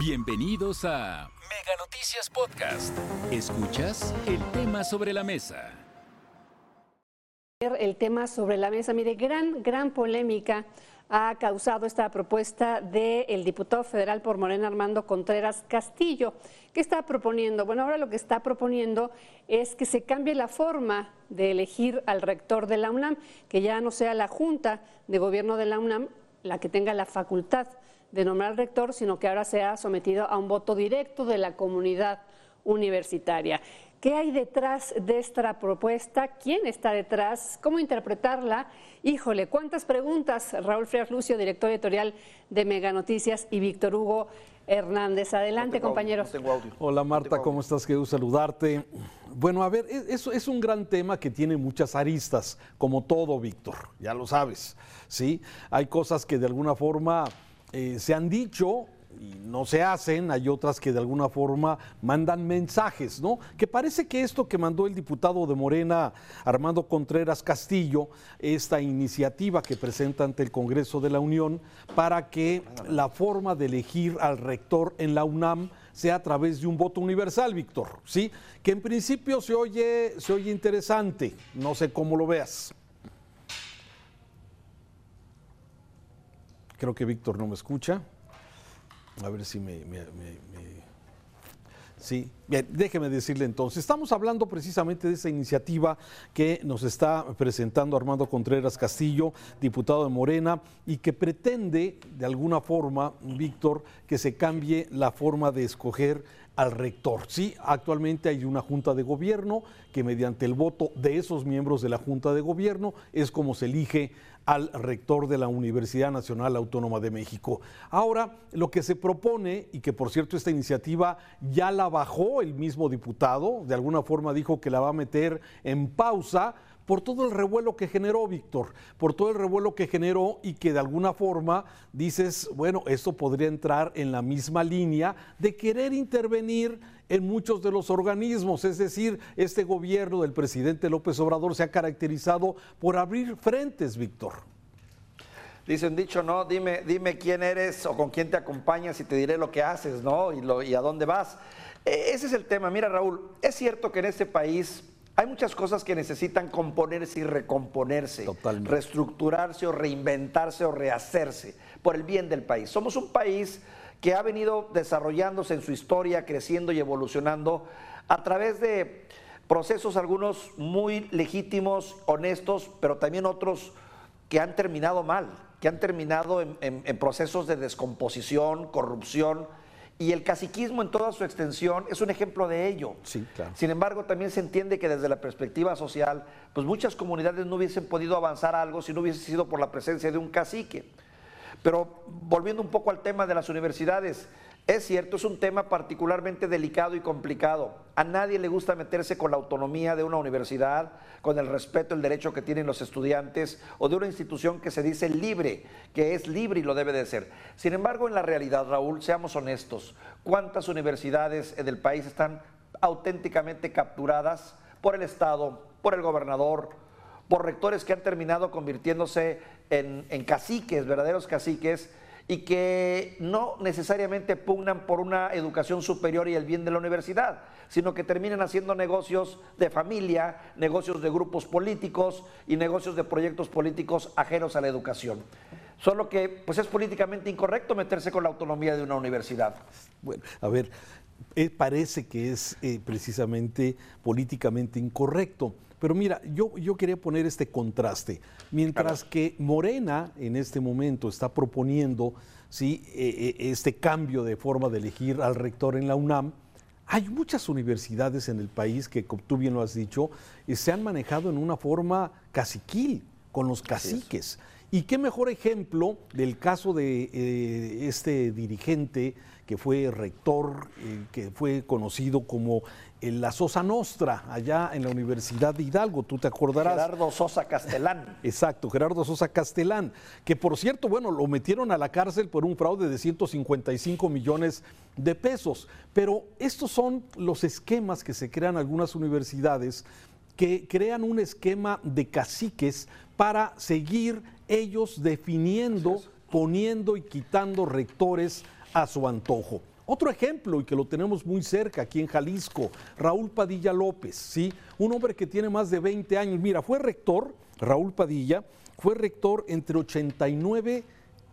Bienvenidos a Mega Noticias Podcast. Escuchas el tema sobre la mesa. El tema sobre la mesa, mire, gran, gran polémica ha causado esta propuesta del diputado federal por Morena Armando Contreras Castillo. ¿Qué está proponiendo? Bueno, ahora lo que está proponiendo es que se cambie la forma de elegir al rector de la UNAM, que ya no sea la Junta de Gobierno de la UNAM la que tenga la facultad de nombrar rector, sino que ahora sea sometido a un voto directo de la comunidad universitaria. ¿Qué hay detrás de esta propuesta? ¿Quién está detrás? ¿Cómo interpretarla? Híjole, cuántas preguntas. Raúl Freas Lucio, director editorial de Mega Noticias, y Víctor Hugo Hernández. Adelante, compañeros. Hola Marta, ¿cómo estás? Quiero saludarte. Bueno, a ver, eso es un gran tema que tiene muchas aristas, como todo, Víctor, ya lo sabes, ¿sí? Hay cosas que de alguna forma eh, se han dicho y no se hacen, hay otras que de alguna forma mandan mensajes, ¿no? Que parece que esto que mandó el diputado de Morena, Armando Contreras Castillo, esta iniciativa que presenta ante el Congreso de la Unión para que la forma de elegir al rector en la UNAM sea a través de un voto universal, Víctor, ¿sí? Que en principio se oye, se oye interesante, no sé cómo lo veas. Creo que Víctor no me escucha. A ver si me, Sí, bien, déjeme decirle entonces, estamos hablando precisamente de esa iniciativa que nos está presentando Armando Contreras Castillo, diputado de Morena, y que pretende de alguna forma, Víctor, que se cambie la forma de escoger al rector. Sí, actualmente hay una junta de gobierno que mediante el voto de esos miembros de la junta de gobierno es como se elige al rector de la Universidad Nacional Autónoma de México. Ahora, lo que se propone, y que por cierto esta iniciativa ya la bajó el mismo diputado, de alguna forma dijo que la va a meter en pausa, por todo el revuelo que generó Víctor, por todo el revuelo que generó y que de alguna forma dices, bueno, esto podría entrar en la misma línea de querer intervenir en muchos de los organismos. Es decir, este gobierno del presidente López Obrador se ha caracterizado por abrir frentes, Víctor. Dicen dicho, ¿no? Dime, dime quién eres o con quién te acompañas y te diré lo que haces, ¿no? Y, lo, y a dónde vas. E, ese es el tema. Mira, Raúl, es cierto que en este país hay muchas cosas que necesitan componerse y recomponerse, reestructurarse o reinventarse o rehacerse por el bien del país. Somos un país que ha venido desarrollándose en su historia, creciendo y evolucionando a través de procesos algunos muy legítimos, honestos, pero también otros que han terminado mal, que han terminado en, procesos de descomposición, corrupción, y el caciquismo en toda su extensión es un ejemplo de ello. Sí, claro. Sin embargo, también se entiende que desde la perspectiva social, pues muchas comunidades no hubiesen podido avanzar algo si no hubiese sido por la presencia de un cacique. Pero volviendo un poco al tema de las universidades, es cierto, es un tema particularmente delicado y complicado. A nadie le gusta meterse con la autonomía de una universidad, con el respeto, el derecho que tienen los estudiantes o de una institución que se dice libre, que es libre y lo debe de ser. Sin embargo, en la realidad, Raúl, seamos honestos, ¿cuántas universidades del país están auténticamente capturadas por el Estado, por el gobernador, por rectores que han terminado convirtiéndose en, caciques, verdaderos caciques, y que no necesariamente pugnan por una educación superior y el bien de la universidad, sino que terminan haciendo negocios de familia, negocios de grupos políticos y negocios de proyectos políticos ajenos a la educación. Solo que pues es políticamente incorrecto meterse con la autonomía de una universidad. Bueno, a ver, eh, parece que es eh, precisamente políticamente incorrecto. Pero mira, yo, yo quería poner este contraste. Mientras que Morena en este momento está proponiendo ¿sí? E, e, este cambio de forma de elegir al rector en la UNAM, hay muchas universidades en el país que, como tú bien lo has dicho, eh, se han manejado en una forma caciquil, con los caciques. Y qué mejor ejemplo del caso de eh, este dirigente que fue rector, eh, que fue conocido como la Sosa Nostra, allá en la Universidad de Hidalgo, tú te acordarás. Gerardo Sosa Castelán. Exacto, Gerardo Sosa Castelán, que por cierto, bueno, lo metieron a la cárcel por un fraude de 155 millones de pesos. Pero estos son los esquemas que se crean algunas universidades que crean un esquema de caciques para seguir ellos definiendo, poniendo y quitando rectores a su antojo. Otro ejemplo, y que lo tenemos muy cerca aquí en Jalisco, Raúl Padilla López, ¿sí? Un hombre que tiene más de 20 años. Mira, fue rector, Raúl Padilla, fue rector entre 89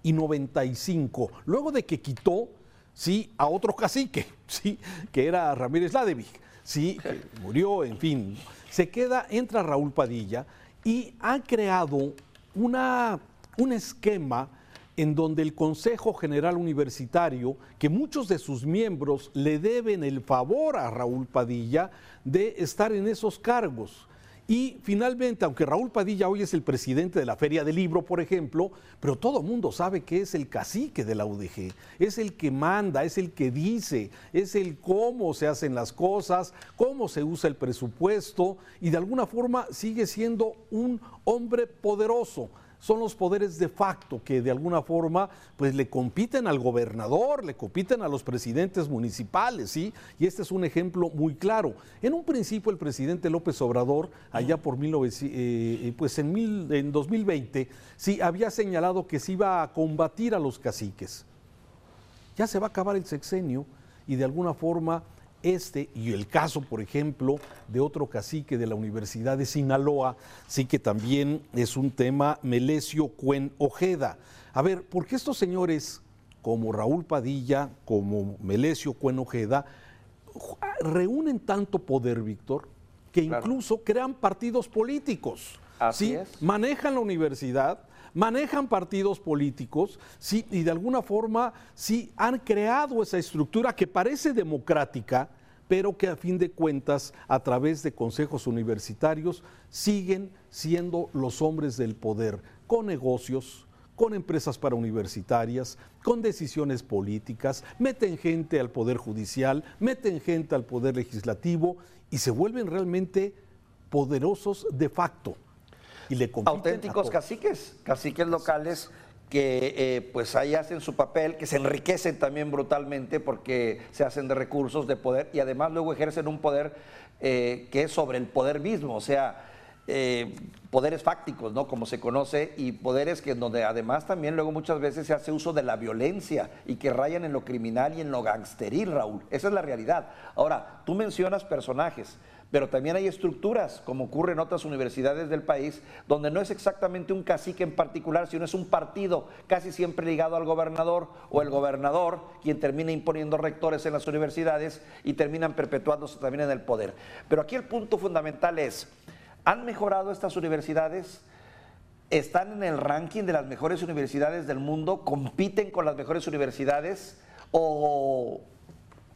y 95, luego de que quitó, ¿sí? A otro cacique, ¿sí? Que era Ramírez Ladevig, ¿sí? Que murió, en fin. Se queda, entra Raúl Padilla y ha creado una, un esquema en donde el Consejo General Universitario, que muchos de sus miembros le deben el favor a Raúl Padilla de estar en esos cargos. Y finalmente, aunque Raúl Padilla hoy es el presidente de la Feria del Libro, por ejemplo, pero todo mundo sabe que es el cacique de la UDG, es el que manda, es el que dice, es el cómo se hacen las cosas, cómo se usa el presupuesto y de alguna forma sigue siendo un hombre poderoso son los poderes de facto que de alguna forma pues le compiten al gobernador, le compiten a los presidentes municipales, ¿sí? Y este es un ejemplo muy claro. En un principio el presidente López Obrador, allá por 19, eh, pues en, en 2020, sí había señalado que se iba a combatir a los caciques. Ya se va a acabar el sexenio y de alguna forma este y el caso, por ejemplo, de otro cacique de la Universidad de Sinaloa, sí que también es un tema Melesio Cuen Ojeda. A ver, ¿por qué estos señores como Raúl Padilla, como Melesio Cuen Ojeda, reúnen tanto poder, Víctor, que incluso crean partidos políticos? Así es. Manejan la universidad, manejan partidos políticos, sí, y de alguna forma sí han creado esa estructura que parece democrática, pero que a fin de cuentas, a través de consejos universitarios, siguen siendo los hombres del poder, con negocios, con empresas para universitarias, con decisiones políticas, meten gente al poder judicial, meten gente al poder legislativo y se vuelven realmente poderosos de facto auténticos caciques, caciques locales que eh, pues ahí hacen su papel, que se enriquecen también brutalmente porque se hacen de recursos, de poder y además luego ejercen un poder eh, que es sobre el poder mismo, o sea, eh, poderes fácticos, ¿no? Como se conoce, y poderes que donde además también luego muchas veces se hace uso de la violencia y que rayan en lo criminal y en lo gangsteril, Raúl. Esa es la realidad. Ahora, tú mencionas personajes pero también hay estructuras, como ocurre en otras universidades del país, donde no es exactamente un cacique en particular, sino es un partido casi siempre ligado al gobernador o el gobernador quien termina imponiendo rectores en las universidades y terminan perpetuándose también en el poder. Pero aquí el punto fundamental es, ¿han mejorado estas universidades? ¿Están en el ranking de las mejores universidades del mundo? ¿Compiten con las mejores universidades? ¿O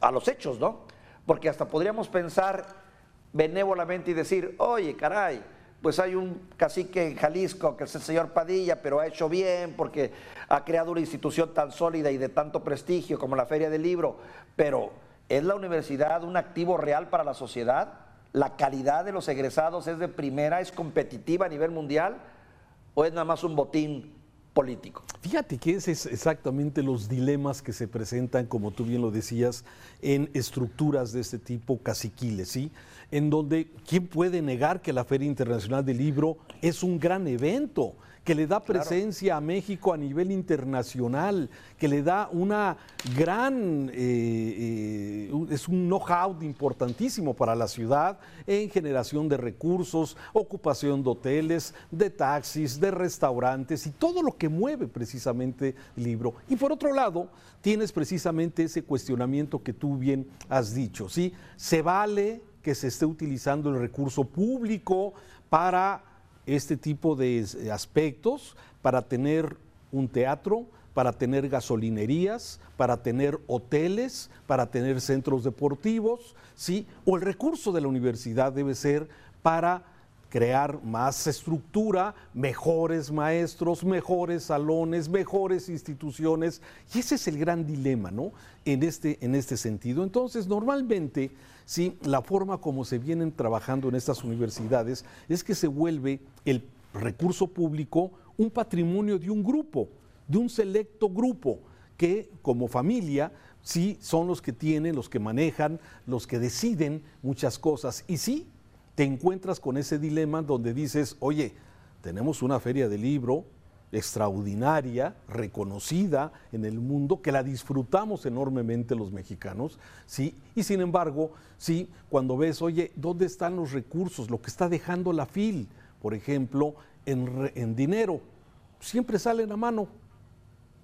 a los hechos, no? Porque hasta podríamos pensar benévolamente y decir, oye, caray, pues hay un cacique en Jalisco que es el señor Padilla, pero ha hecho bien porque ha creado una institución tan sólida y de tanto prestigio como la Feria del Libro, pero ¿es la universidad un activo real para la sociedad? ¿La calidad de los egresados es de primera, es competitiva a nivel mundial o es nada más un botín Fíjate que ese es exactamente los dilemas que se presentan, como tú bien lo decías, en estructuras de este tipo caciquiles, ¿sí? En donde, ¿quién puede negar que la Feria Internacional del Libro es un gran evento? Que le da presencia a México a nivel internacional, que le da una gran, eh, eh, es un know-how importantísimo para la ciudad en generación de recursos, ocupación de hoteles, de taxis, de restaurantes y todo lo que mueve precisamente el libro. Y por otro lado, tienes precisamente ese cuestionamiento que tú bien has dicho, ¿sí? Se vale que se esté utilizando el recurso público para este tipo de aspectos para tener un teatro, para tener gasolinerías, para tener hoteles, para tener centros deportivos, ¿sí? O el recurso de la universidad debe ser para crear más estructura, mejores maestros, mejores salones, mejores instituciones. Y ese es el gran dilema, ¿no? En este, en este sentido. Entonces, normalmente ¿sí? la forma como se vienen trabajando en estas universidades es que se vuelve el recurso público un patrimonio de un grupo, de un selecto grupo, que como familia sí son los que tienen, los que manejan, los que deciden muchas cosas. Y sí, te encuentras con ese dilema donde dices, oye, tenemos una feria de libro, extraordinaria, reconocida en el mundo, que la disfrutamos enormemente los mexicanos, ¿sí? Y sin embargo, sí, cuando ves, oye, ¿dónde están los recursos? Lo que está dejando la FIL, por ejemplo, en, en dinero, siempre salen a mano,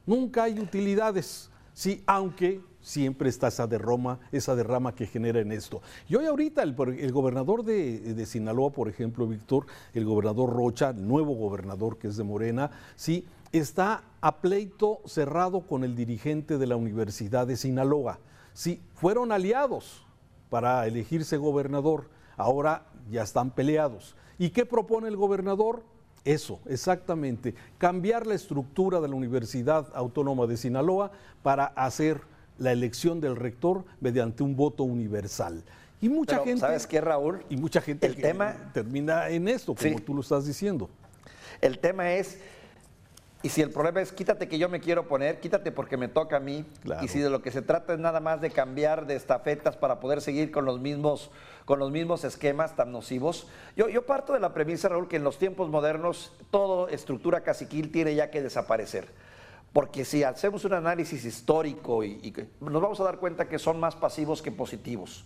nunca hay utilidades, sí, aunque siempre está esa derrama, esa derrama que genera en esto. Y hoy ahorita el, gobernador de, Sinaloa, por ejemplo, Víctor, el gobernador Rocha, el nuevo gobernador que es de Morena, sí, está a pleito cerrado con el dirigente de la Universidad de Sinaloa. Sí, fueron aliados para elegirse gobernador, ahora ya están peleados. ¿Y qué propone el gobernador? Eso, exactamente, cambiar la estructura de la Universidad Autónoma de Sinaloa para hacer la elección del rector mediante un voto universal. Y mucha gente. ¿Sabes qué, Raúl? Y mucha gente el tema, termina en esto, como tú lo estás diciendo. El tema es. Y si el problema es quítate que yo me quiero poner, quítate porque me toca a mí. Y si de lo que se trata es nada más de cambiar de estafetas para poder seguir con los mismos, con los mismos esquemas tan nocivos. Yo, yo parto de la premisa, Raúl, que en los tiempos modernos toda estructura caciquil tiene ya que desaparecer. Porque si hacemos un análisis histórico y, nos vamos a dar cuenta que son más pasivos que positivos.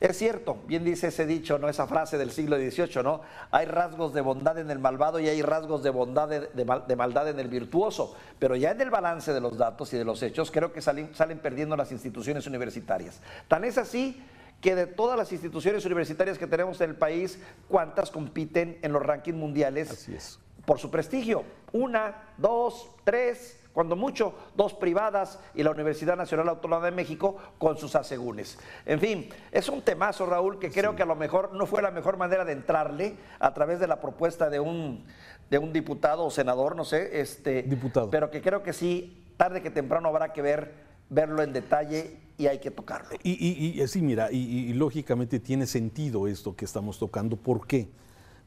Es cierto, bien dice ese dicho, ¿no? Esa frase del siglo XVIII, ¿no? Hay rasgos de bondad en el malvado y hay rasgos de bondad de, maldad en el virtuoso. Pero ya en el balance de los datos y de los hechos, creo que salen, salen perdiendo las instituciones universitarias. Tan es así que de todas las instituciones universitarias que tenemos en el país, ¿cuántas compiten en los rankings mundiales? Así es. Por su prestigio. Una, dos, tres, cuando mucho, dos privadas y la Universidad Nacional Autónoma de México con sus asegúnes. En fin, es un temazo, Raúl, que creo que a lo mejor no fue la mejor manera de entrarle a través de la propuesta de un, de un diputado o senador, no sé, este, diputado. pero que creo que sí, tarde que temprano habrá que ver, verlo en detalle y hay que tocarlo. Y, y, y sí, mira, y, lógicamente tiene sentido esto que estamos tocando. ¿Por qué?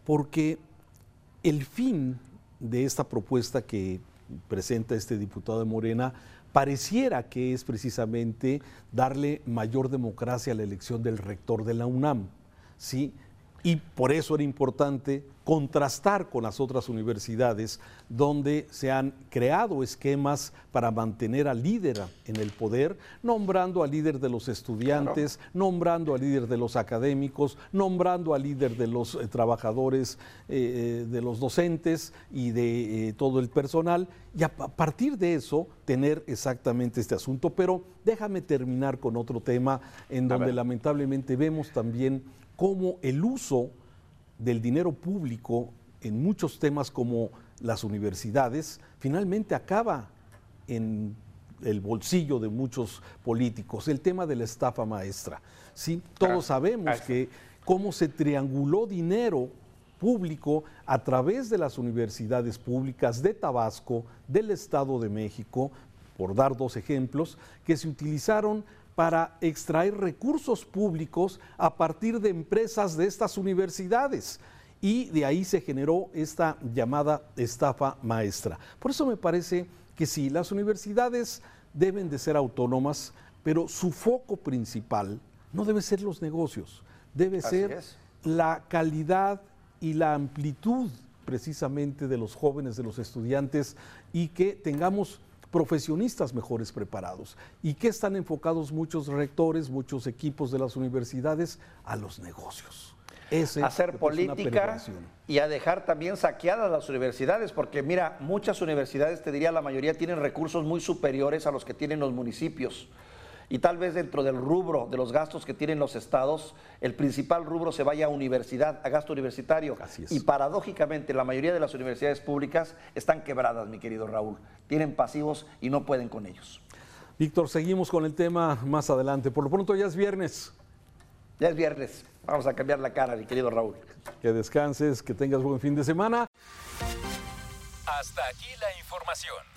Porque el fin de esta propuesta que presenta este diputado de Morena, pareciera que es precisamente darle mayor democracia a la elección del rector de la UNAM. ¿sí? Y por eso era importante contrastar con las otras universidades donde se han creado esquemas para mantener al líder en el poder, nombrando al líder de los estudiantes, nombrando al líder de los académicos, nombrando al líder de los eh, trabajadores, eh, eh, de los docentes y de todo el personal, y a partir de eso tener exactamente este asunto. Pero déjame terminar con otro tema en donde lamentablemente vemos también cómo el uso del dinero público en muchos temas como las universidades finalmente acaba en el bolsillo de muchos políticos. El tema de la estafa maestra. ¿sí? Todos sabemos que cómo se trianguló dinero público a través de las universidades públicas de Tabasco, del Estado de México, por dar dos ejemplos, que se utilizaron para extraer recursos públicos a partir de empresas de estas universidades. Y de ahí se generó esta llamada estafa maestra. Por eso me parece que sí, las universidades deben de ser autónomas, pero su foco principal no debe ser los negocios, debe ser la calidad y la amplitud precisamente de los jóvenes, de los estudiantes, y que tengamos profesionistas mejores preparados. ¿Y qué están enfocados muchos rectores, muchos equipos de las universidades? A los negocios. Ese hacer política y a dejar también saqueadas las universidades, porque mira, muchas universidades, te diría la mayoría, tienen recursos muy superiores a los que tienen los municipios y tal vez dentro del rubro de los gastos que tienen los estados, el principal rubro se vaya a universidad, a gasto universitario. Y paradójicamente la mayoría de las universidades públicas están quebradas, mi querido Raúl. Tienen pasivos y no pueden con ellos. Víctor, seguimos con el tema más adelante. Por lo pronto ya es viernes. Ya es viernes. Vamos a cambiar la cara, mi querido Raúl. Que descanses, que tengas buen fin de semana. Hasta aquí la información.